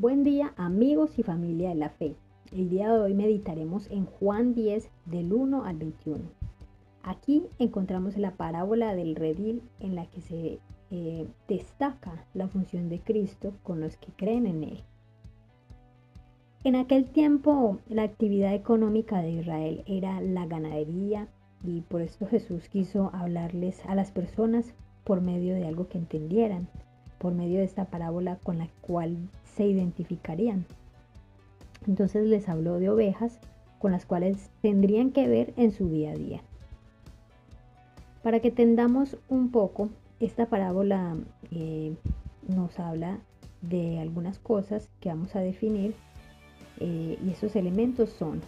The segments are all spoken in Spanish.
Buen día amigos y familia de la fe. El día de hoy meditaremos en Juan 10 del 1 al 21. Aquí encontramos la parábola del redil en la que se eh, destaca la función de Cristo con los que creen en Él. En aquel tiempo la actividad económica de Israel era la ganadería y por esto Jesús quiso hablarles a las personas por medio de algo que entendieran, por medio de esta parábola con la cual se identificarían. Entonces les habló de ovejas con las cuales tendrían que ver en su día a día. Para que entendamos un poco, esta parábola eh, nos habla de algunas cosas que vamos a definir eh, y esos elementos son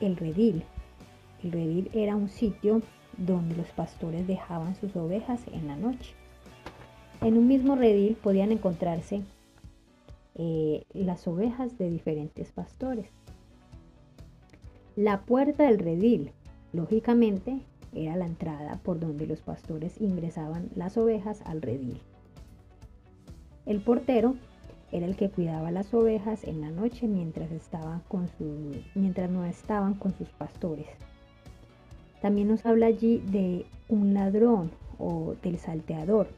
el redil. El redil era un sitio donde los pastores dejaban sus ovejas en la noche. En un mismo redil podían encontrarse eh, las ovejas de diferentes pastores. La puerta del redil, lógicamente, era la entrada por donde los pastores ingresaban las ovejas al redil. El portero era el que cuidaba las ovejas en la noche mientras, con mientras no estaban con sus pastores. También nos habla allí de un ladrón o del salteador,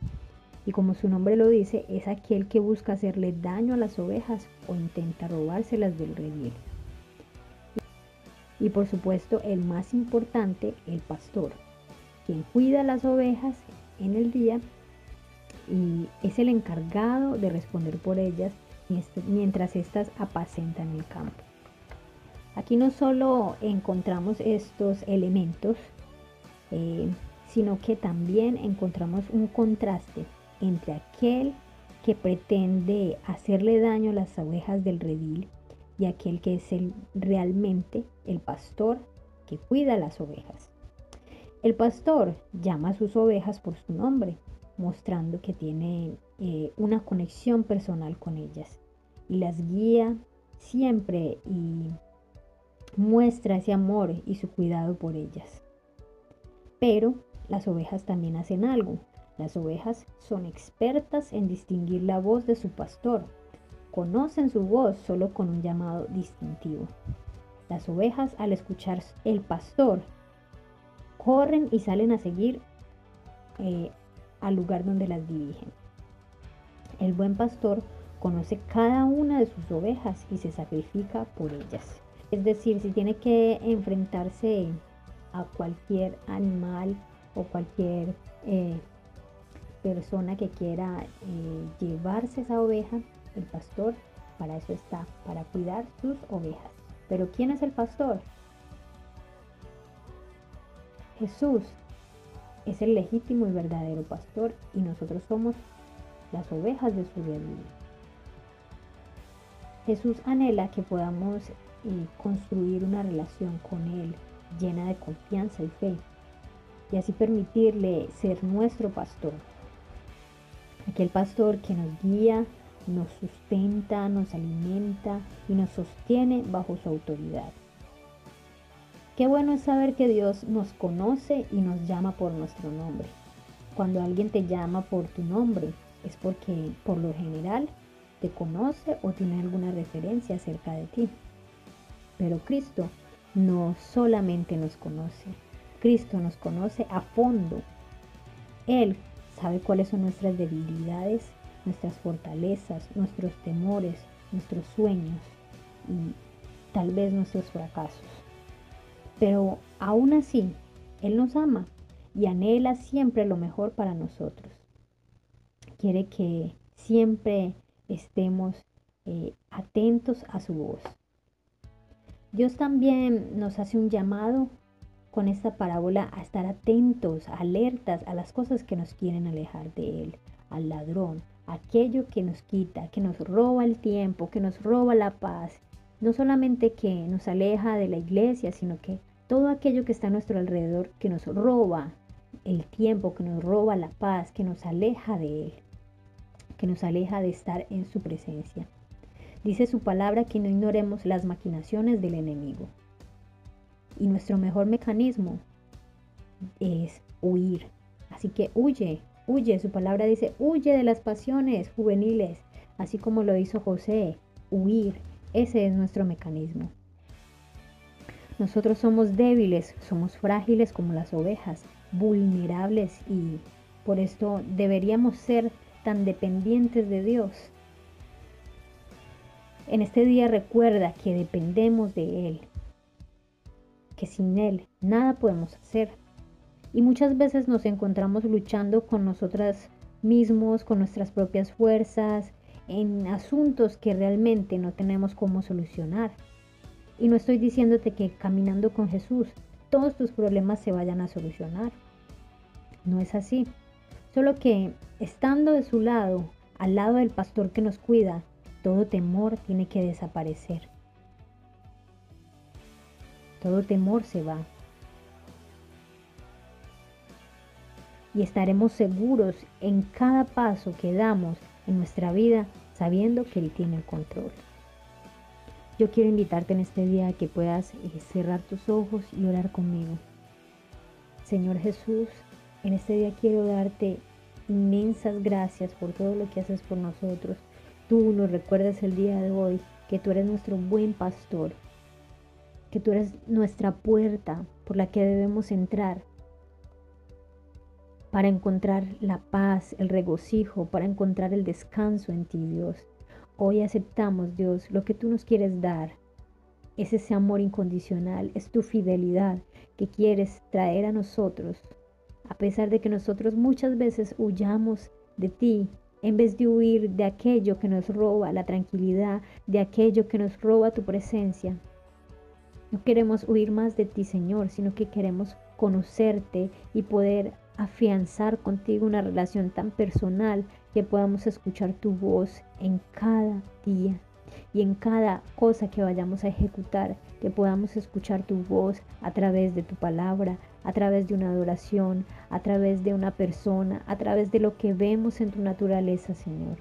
y como su nombre lo dice, es aquel que busca hacerle daño a las ovejas o intenta robárselas del redil. Y por supuesto, el más importante, el pastor, quien cuida las ovejas en el día y es el encargado de responder por ellas mientras éstas apacentan el campo. Aquí no solo encontramos estos elementos, eh, sino que también encontramos un contraste entre aquel que pretende hacerle daño a las ovejas del redil y aquel que es el, realmente el pastor que cuida las ovejas. El pastor llama a sus ovejas por su nombre, mostrando que tiene eh, una conexión personal con ellas y las guía siempre y muestra ese amor y su cuidado por ellas. Pero las ovejas también hacen algo, las ovejas son expertas en distinguir la voz de su pastor. Conocen su voz solo con un llamado distintivo. Las ovejas al escuchar el pastor corren y salen a seguir eh, al lugar donde las dirigen. El buen pastor conoce cada una de sus ovejas y se sacrifica por ellas. Es decir, si tiene que enfrentarse a cualquier animal o cualquier eh, persona que quiera eh, llevarse esa oveja, el pastor para eso está, para cuidar sus ovejas. Pero ¿quién es el pastor? Jesús es el legítimo y verdadero pastor y nosotros somos las ovejas de su reino. Jesús anhela que podamos eh, construir una relación con Él llena de confianza y fe y así permitirle ser nuestro pastor aquel pastor que nos guía, nos sustenta, nos alimenta y nos sostiene bajo su autoridad. Qué bueno es saber que Dios nos conoce y nos llama por nuestro nombre. Cuando alguien te llama por tu nombre es porque por lo general te conoce o tiene alguna referencia acerca de ti. Pero Cristo no solamente nos conoce, Cristo nos conoce a fondo. Él sabe cuáles son nuestras debilidades, nuestras fortalezas, nuestros temores, nuestros sueños y tal vez nuestros fracasos. Pero aún así, Él nos ama y anhela siempre lo mejor para nosotros. Quiere que siempre estemos eh, atentos a su voz. Dios también nos hace un llamado con esta parábola a estar atentos, alertas a las cosas que nos quieren alejar de Él, al ladrón, aquello que nos quita, que nos roba el tiempo, que nos roba la paz, no solamente que nos aleja de la iglesia, sino que todo aquello que está a nuestro alrededor, que nos roba el tiempo, que nos roba la paz, que nos aleja de Él, que nos aleja de estar en su presencia. Dice su palabra que no ignoremos las maquinaciones del enemigo. Y nuestro mejor mecanismo es huir. Así que huye, Huye, su palabra dice, huye de las pasiones juveniles, así como lo hizo José, huir. Ese es nuestro mecanismo. Nosotros somos débiles, somos frágiles como las ovejas, vulnerables y por esto deberíamos ser tan dependientes de Dios. En este día recuerda que dependemos de Él, que sin Él nada podemos hacer. Y muchas veces nos encontramos luchando con nosotras mismos, con nuestras propias fuerzas, en asuntos que realmente no tenemos cómo solucionar. Y no estoy diciéndote que caminando con Jesús todos tus problemas se vayan a solucionar. No es así. Solo que estando de su lado, al lado del pastor que nos cuida, todo temor tiene que desaparecer. Todo temor se va. Y estaremos seguros en cada paso que damos en nuestra vida sabiendo que Él tiene el control. Yo quiero invitarte en este día a que puedas eh, cerrar tus ojos y orar conmigo. Señor Jesús, en este día quiero darte inmensas gracias por todo lo que haces por nosotros tú nos recuerdas el día de hoy que tú eres nuestro buen pastor, que tú eres nuestra puerta por la que debemos entrar para encontrar la paz, el regocijo, para encontrar el descanso en ti, Dios. Hoy aceptamos, Dios, lo que tú nos quieres dar. Es ese amor incondicional, es tu fidelidad que quieres traer a nosotros, a pesar de que nosotros muchas veces huyamos de ti en vez de huir de aquello que nos roba la tranquilidad, de aquello que nos roba tu presencia. No queremos huir más de ti, Señor, sino que queremos conocerte y poder afianzar contigo una relación tan personal que podamos escuchar tu voz en cada día y en cada cosa que vayamos a ejecutar, que podamos escuchar tu voz a través de tu palabra, a través de una adoración, a través de una persona, a través de lo que vemos en tu naturaleza, Señor.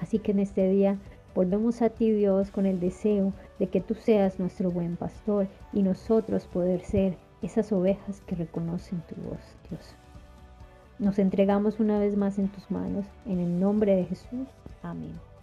Así que en este día volvemos a ti, Dios, con el deseo de que tú seas nuestro buen pastor y nosotros poder ser esas ovejas que reconocen tu voz, Dios. Nos entregamos una vez más en tus manos, en el nombre de Jesús. Amén.